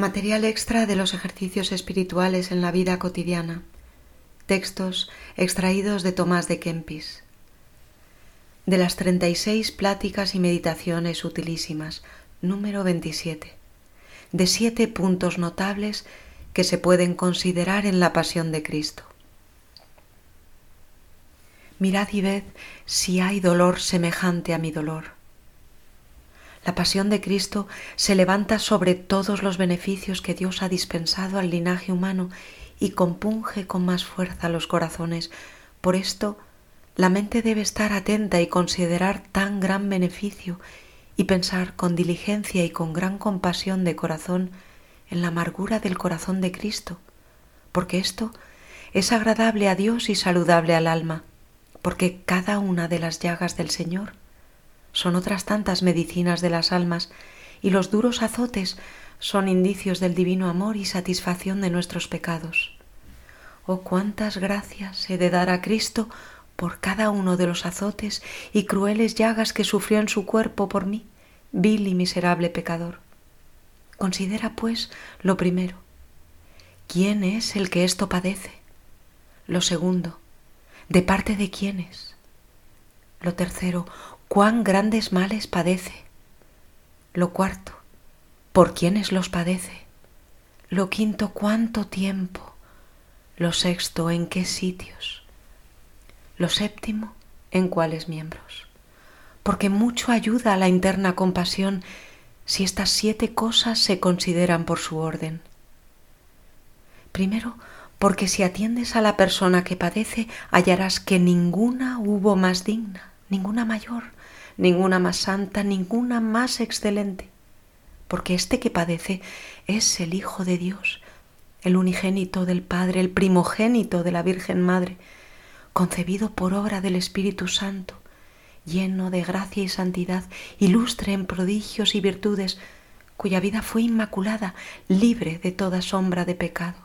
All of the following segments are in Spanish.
Material extra de los ejercicios espirituales en la vida cotidiana. Textos extraídos de Tomás de Kempis. De las 36 pláticas y meditaciones utilísimas, número 27. De siete puntos notables que se pueden considerar en la pasión de Cristo. Mirad y ved si hay dolor semejante a mi dolor la pasión de Cristo se levanta sobre todos los beneficios que Dios ha dispensado al linaje humano y compunge con más fuerza los corazones. Por esto, la mente debe estar atenta y considerar tan gran beneficio y pensar con diligencia y con gran compasión de corazón en la amargura del corazón de Cristo, porque esto es agradable a Dios y saludable al alma, porque cada una de las llagas del Señor son otras tantas medicinas de las almas y los duros azotes son indicios del divino amor y satisfacción de nuestros pecados. Oh cuántas gracias he de dar a Cristo por cada uno de los azotes y crueles llagas que sufrió en su cuerpo por mí, vil y miserable pecador. Considera, pues, lo primero, ¿quién es el que esto padece? Lo segundo, ¿de parte de quién es? Lo tercero, cuán grandes males padece. Lo cuarto, por quiénes los padece. Lo quinto, cuánto tiempo. Lo sexto, en qué sitios. Lo séptimo, en cuáles miembros. Porque mucho ayuda a la interna compasión si estas siete cosas se consideran por su orden. Primero, porque si atiendes a la persona que padece, hallarás que ninguna hubo más digna, ninguna mayor, ninguna más santa, ninguna más excelente, porque este que padece es el Hijo de Dios, el unigénito del Padre, el primogénito de la Virgen Madre, concebido por obra del Espíritu Santo, lleno de gracia y santidad, ilustre en prodigios y virtudes, cuya vida fue inmaculada, libre de toda sombra de pecado.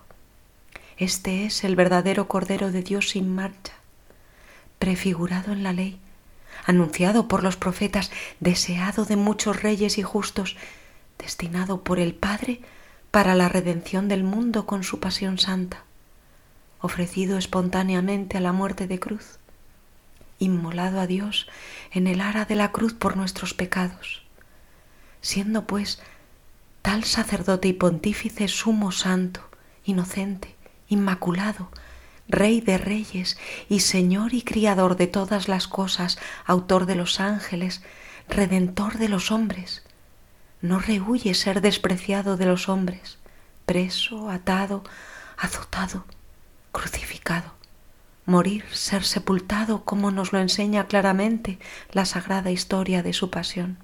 Este es el verdadero Cordero de Dios sin marcha, prefigurado en la ley, anunciado por los profetas, deseado de muchos reyes y justos, destinado por el Padre para la redención del mundo con su pasión santa, ofrecido espontáneamente a la muerte de cruz, inmolado a Dios en el ara de la cruz por nuestros pecados, siendo pues tal sacerdote y pontífice sumo santo, inocente, inmaculado, Rey de reyes y Señor y Criador de todas las cosas, autor de los ángeles, Redentor de los hombres. No rehuye ser despreciado de los hombres, preso, atado, azotado, crucificado, morir, ser sepultado, como nos lo enseña claramente la sagrada historia de su pasión.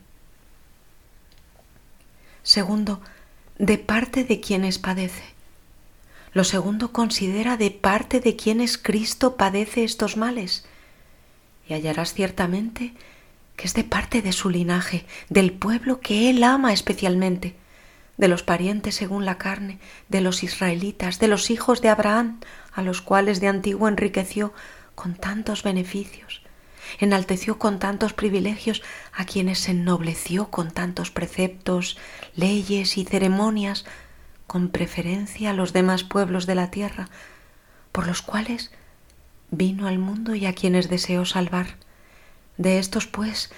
Segundo, de parte de quienes padece lo segundo considera de parte de quienes Cristo padece estos males. Y hallarás ciertamente que es de parte de su linaje, del pueblo que Él ama especialmente, de los parientes según la carne, de los israelitas, de los hijos de Abraham, a los cuales de antiguo enriqueció con tantos beneficios, enalteció con tantos privilegios, a quienes ennobleció con tantos preceptos, leyes y ceremonias, con preferencia a los demás pueblos de la tierra, por los cuales vino al mundo y a quienes deseó salvar. De estos, pues,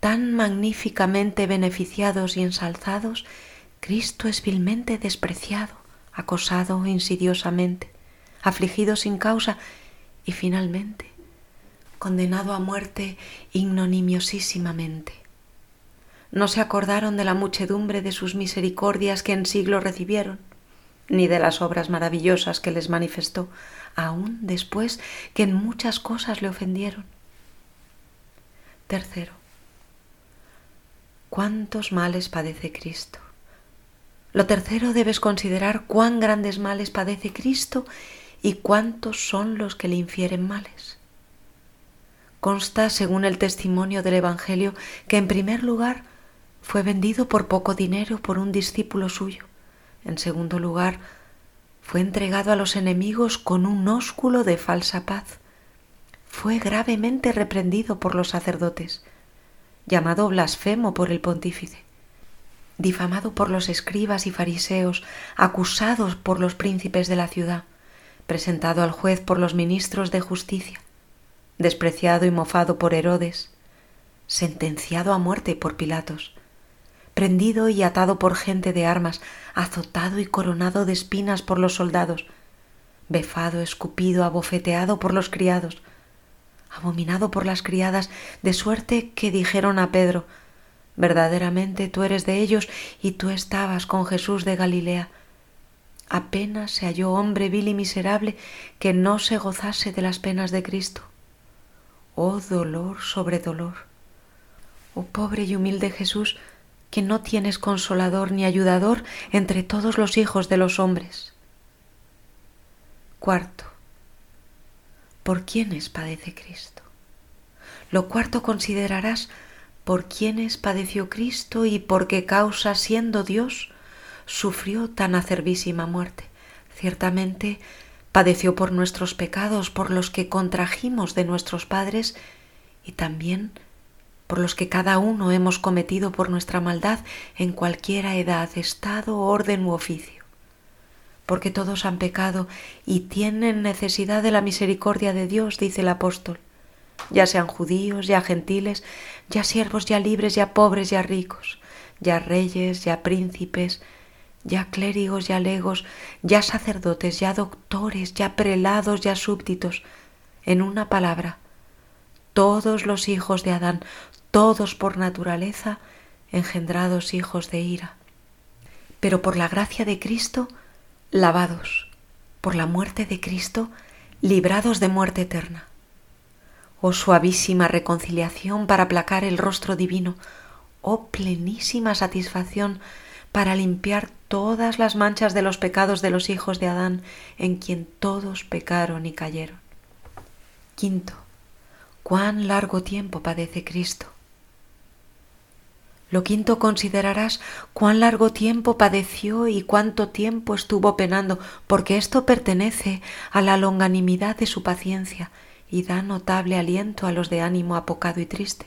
tan magníficamente beneficiados y ensalzados, Cristo es vilmente despreciado, acosado insidiosamente, afligido sin causa y finalmente condenado a muerte ignominiosísimamente no se acordaron de la muchedumbre de sus misericordias que en siglo recibieron, ni de las obras maravillosas que les manifestó, aun después que en muchas cosas le ofendieron. Tercero, ¿cuántos males padece Cristo? Lo tercero debes considerar cuán grandes males padece Cristo y cuántos son los que le infieren males. Consta, según el testimonio del Evangelio, que en primer lugar fue vendido por poco dinero por un discípulo suyo. En segundo lugar, fue entregado a los enemigos con un ósculo de falsa paz. Fue gravemente reprendido por los sacerdotes, llamado blasfemo por el pontífice. difamado por los escribas y fariseos, acusado por los príncipes de la ciudad, presentado al juez por los ministros de justicia, despreciado y mofado por Herodes, sentenciado a muerte por Pilatos, prendido y atado por gente de armas, azotado y coronado de espinas por los soldados, befado, escupido, abofeteado por los criados, abominado por las criadas, de suerte que dijeron a Pedro, verdaderamente tú eres de ellos y tú estabas con Jesús de Galilea. Apenas se halló hombre vil y miserable que no se gozase de las penas de Cristo. Oh dolor sobre dolor. Oh pobre y humilde Jesús, que no tienes consolador ni ayudador entre todos los hijos de los hombres. Cuarto, ¿por quiénes padece Cristo? Lo cuarto considerarás por quiénes padeció Cristo y por qué causa, siendo Dios, sufrió tan acervísima muerte. Ciertamente padeció por nuestros pecados, por los que contrajimos de nuestros padres y también por los que cada uno hemos cometido por nuestra maldad en cualquiera edad, estado, orden u oficio. Porque todos han pecado y tienen necesidad de la misericordia de Dios, dice el apóstol ya sean judíos, ya gentiles, ya siervos, ya libres, ya pobres, ya ricos, ya reyes, ya príncipes, ya clérigos, ya legos, ya sacerdotes, ya doctores, ya prelados, ya súbditos. En una palabra, todos los hijos de Adán, todos por naturaleza, engendrados hijos de ira. Pero por la gracia de Cristo, lavados, por la muerte de Cristo, librados de muerte eterna oh suavísima reconciliación para aplacar el rostro divino, oh plenísima satisfacción para limpiar todas las manchas de los pecados de los hijos de Adán, en quien todos pecaron y cayeron. Quinto, cuán largo tiempo padece Cristo. Lo quinto considerarás cuán largo tiempo padeció y cuánto tiempo estuvo penando, porque esto pertenece a la longanimidad de su paciencia y da notable aliento a los de ánimo apocado y triste.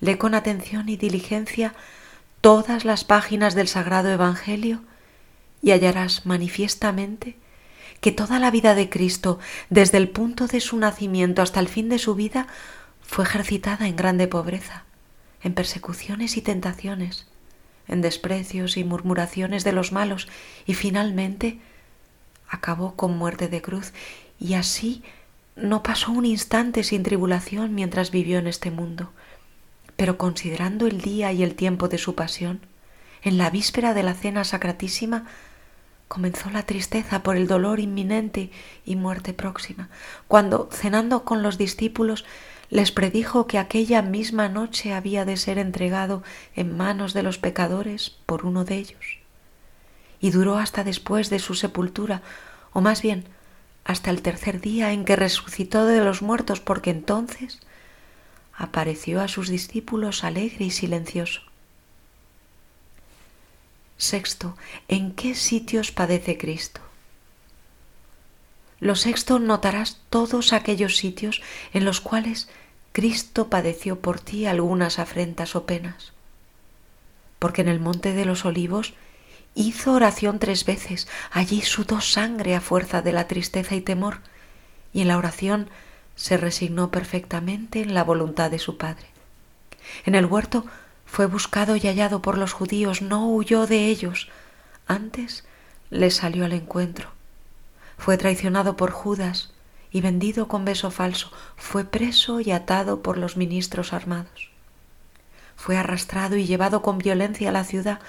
Lee con atención y diligencia todas las páginas del Sagrado Evangelio y hallarás manifiestamente que toda la vida de Cristo, desde el punto de su nacimiento hasta el fin de su vida, fue ejercitada en grande pobreza, en persecuciones y tentaciones, en desprecios y murmuraciones de los malos, y finalmente acabó con muerte de cruz, y así no pasó un instante sin tribulación mientras vivió en este mundo, pero considerando el día y el tiempo de su pasión, en la víspera de la cena sacratísima, comenzó la tristeza por el dolor inminente y muerte próxima, cuando, cenando con los discípulos, les predijo que aquella misma noche había de ser entregado en manos de los pecadores por uno de ellos. Y duró hasta después de su sepultura, o más bien, hasta el tercer día en que resucitó de los muertos, porque entonces apareció a sus discípulos alegre y silencioso. Sexto, ¿en qué sitios padece Cristo? Lo sexto, notarás todos aquellos sitios en los cuales Cristo padeció por ti algunas afrentas o penas. Porque en el monte de los olivos Hizo oración tres veces, allí sudó sangre a fuerza de la tristeza y temor, y en la oración se resignó perfectamente en la voluntad de su Padre. En el huerto fue buscado y hallado por los judíos, no huyó de ellos, antes le salió al encuentro. Fue traicionado por Judas y vendido con beso falso, fue preso y atado por los ministros armados. Fue arrastrado y llevado con violencia a la ciudad,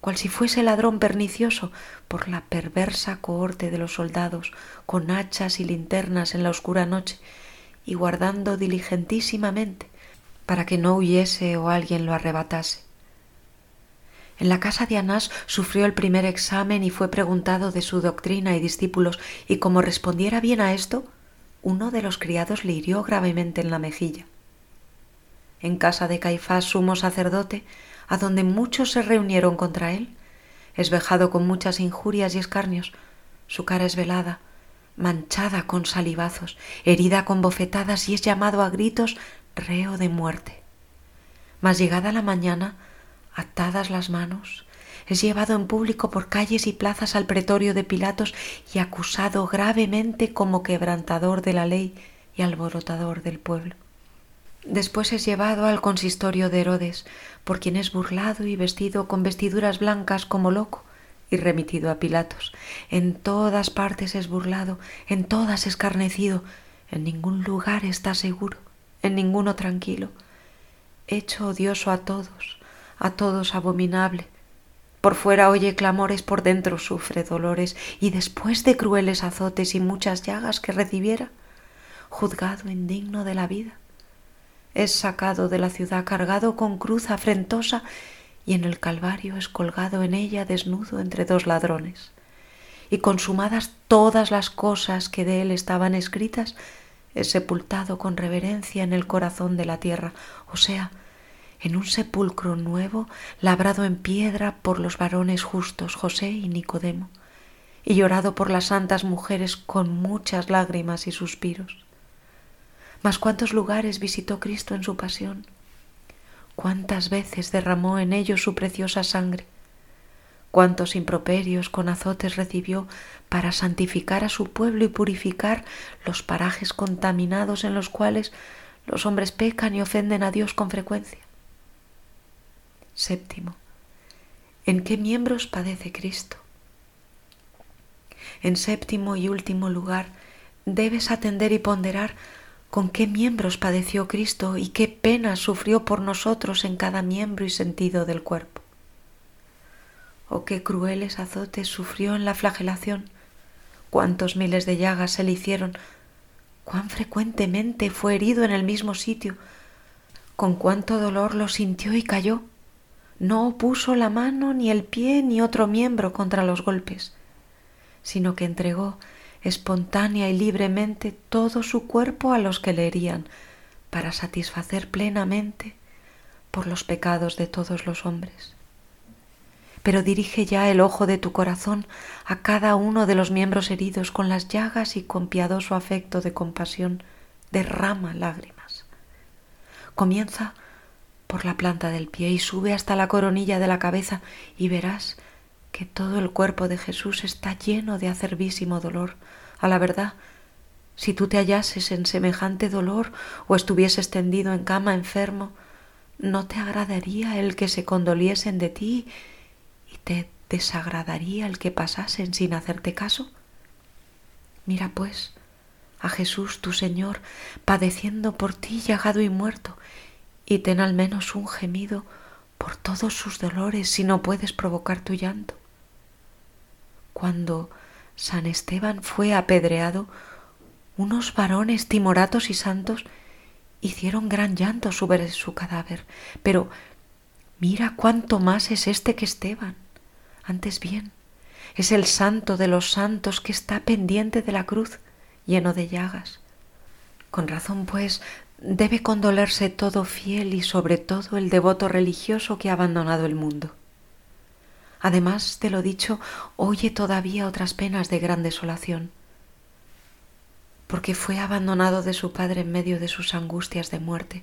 cual si fuese ladrón pernicioso por la perversa cohorte de los soldados, con hachas y linternas en la oscura noche, y guardando diligentísimamente para que no huyese o alguien lo arrebatase. En la casa de Anás sufrió el primer examen y fue preguntado de su doctrina y discípulos, y como respondiera bien a esto, uno de los criados le hirió gravemente en la mejilla. En casa de Caifás, sumo sacerdote, a donde muchos se reunieron contra él, es vejado con muchas injurias y escarnios, su cara es velada, manchada con salivazos, herida con bofetadas y es llamado a gritos reo de muerte. Mas llegada la mañana, atadas las manos, es llevado en público por calles y plazas al pretorio de Pilatos y acusado gravemente como quebrantador de la ley y alborotador del pueblo. Después es llevado al consistorio de Herodes, por quien es burlado y vestido con vestiduras blancas como loco, y remitido a Pilatos. En todas partes es burlado, en todas escarnecido, en ningún lugar está seguro, en ninguno tranquilo. Hecho odioso a todos, a todos abominable. Por fuera oye clamores, por dentro sufre dolores, y después de crueles azotes y muchas llagas que recibiera, juzgado indigno de la vida, es sacado de la ciudad cargado con cruz afrentosa y en el Calvario es colgado en ella desnudo entre dos ladrones. Y consumadas todas las cosas que de él estaban escritas, es sepultado con reverencia en el corazón de la tierra, o sea, en un sepulcro nuevo labrado en piedra por los varones justos José y Nicodemo, y llorado por las santas mujeres con muchas lágrimas y suspiros. Mas cuántos lugares visitó Cristo en su pasión, cuántas veces derramó en ellos su preciosa sangre, cuántos improperios con azotes recibió para santificar a su pueblo y purificar los parajes contaminados en los cuales los hombres pecan y ofenden a Dios con frecuencia. Séptimo, ¿en qué miembros padece Cristo? En séptimo y último lugar, debes atender y ponderar con qué miembros padeció Cristo y qué penas sufrió por nosotros en cada miembro y sentido del cuerpo. Oh, qué crueles azotes sufrió en la flagelación, cuántos miles de llagas se le hicieron, cuán frecuentemente fue herido en el mismo sitio, con cuánto dolor lo sintió y cayó. No puso la mano, ni el pie, ni otro miembro contra los golpes, sino que entregó espontánea y libremente todo su cuerpo a los que le herían, para satisfacer plenamente por los pecados de todos los hombres. Pero dirige ya el ojo de tu corazón a cada uno de los miembros heridos con las llagas y con piadoso afecto de compasión derrama lágrimas. Comienza por la planta del pie y sube hasta la coronilla de la cabeza y verás que todo el cuerpo de Jesús está lleno de acervísimo dolor. A la verdad, si tú te hallases en semejante dolor o estuvieses tendido en cama enfermo, ¿no te agradaría el que se condoliesen de ti y te desagradaría el que pasasen sin hacerte caso? Mira pues a Jesús tu Señor padeciendo por ti llagado y muerto, y ten al menos un gemido por todos sus dolores si no puedes provocar tu llanto. Cuando San Esteban fue apedreado, unos varones timoratos y santos hicieron gran llanto sobre su cadáver, pero mira cuánto más es este que Esteban. Antes bien, es el santo de los santos que está pendiente de la cruz, lleno de llagas. Con razón, pues, debe condolerse todo fiel y sobre todo el devoto religioso que ha abandonado el mundo. Además de lo dicho, oye todavía otras penas de gran desolación, porque fue abandonado de su padre en medio de sus angustias de muerte,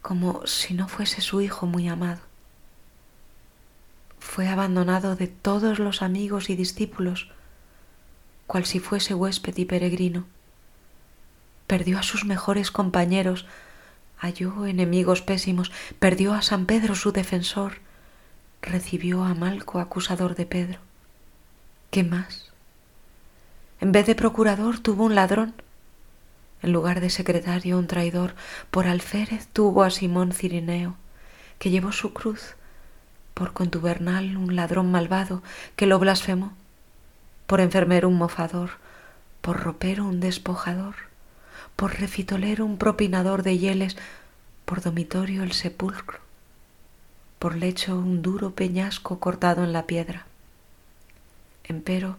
como si no fuese su hijo muy amado. Fue abandonado de todos los amigos y discípulos, cual si fuese huésped y peregrino. Perdió a sus mejores compañeros, halló enemigos pésimos, perdió a San Pedro su defensor, recibió a Malco acusador de Pedro. ¿Qué más? En vez de procurador tuvo un ladrón, en lugar de secretario un traidor, por alférez tuvo a Simón Cirineo, que llevó su cruz, por contubernal un ladrón malvado que lo blasfemó, por enfermero un mofador, por ropero un despojador, por refitolero un propinador de hieles, por domitorio el sepulcro, por lecho un duro peñasco cortado en la piedra. Empero,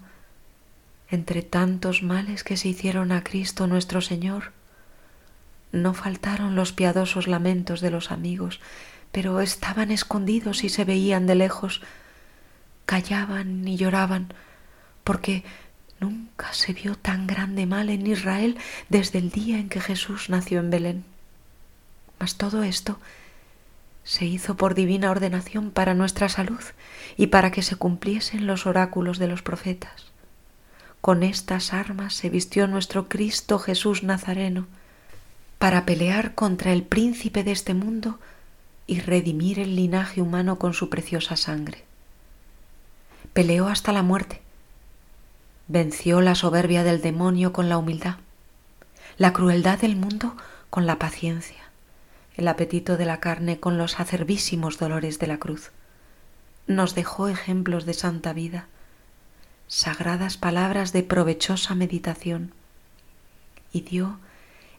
entre tantos males que se hicieron a Cristo nuestro Señor, no faltaron los piadosos lamentos de los amigos, pero estaban escondidos y se veían de lejos, callaban y lloraban, porque nunca se vio tan grande mal en Israel desde el día en que Jesús nació en Belén. Mas todo esto se hizo por divina ordenación para nuestra salud y para que se cumpliesen los oráculos de los profetas. Con estas armas se vistió nuestro Cristo Jesús Nazareno para pelear contra el príncipe de este mundo y redimir el linaje humano con su preciosa sangre. Peleó hasta la muerte, venció la soberbia del demonio con la humildad, la crueldad del mundo con la paciencia el apetito de la carne con los acerbísimos dolores de la cruz. Nos dejó ejemplos de santa vida, sagradas palabras de provechosa meditación y dio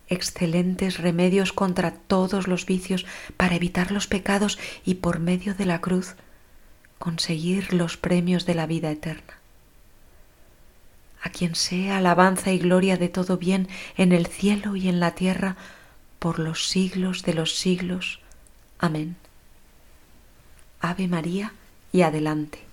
excelentes remedios contra todos los vicios para evitar los pecados y por medio de la cruz conseguir los premios de la vida eterna. A quien sea alabanza y gloria de todo bien en el cielo y en la tierra, por los siglos de los siglos. Amén. Ave María y adelante.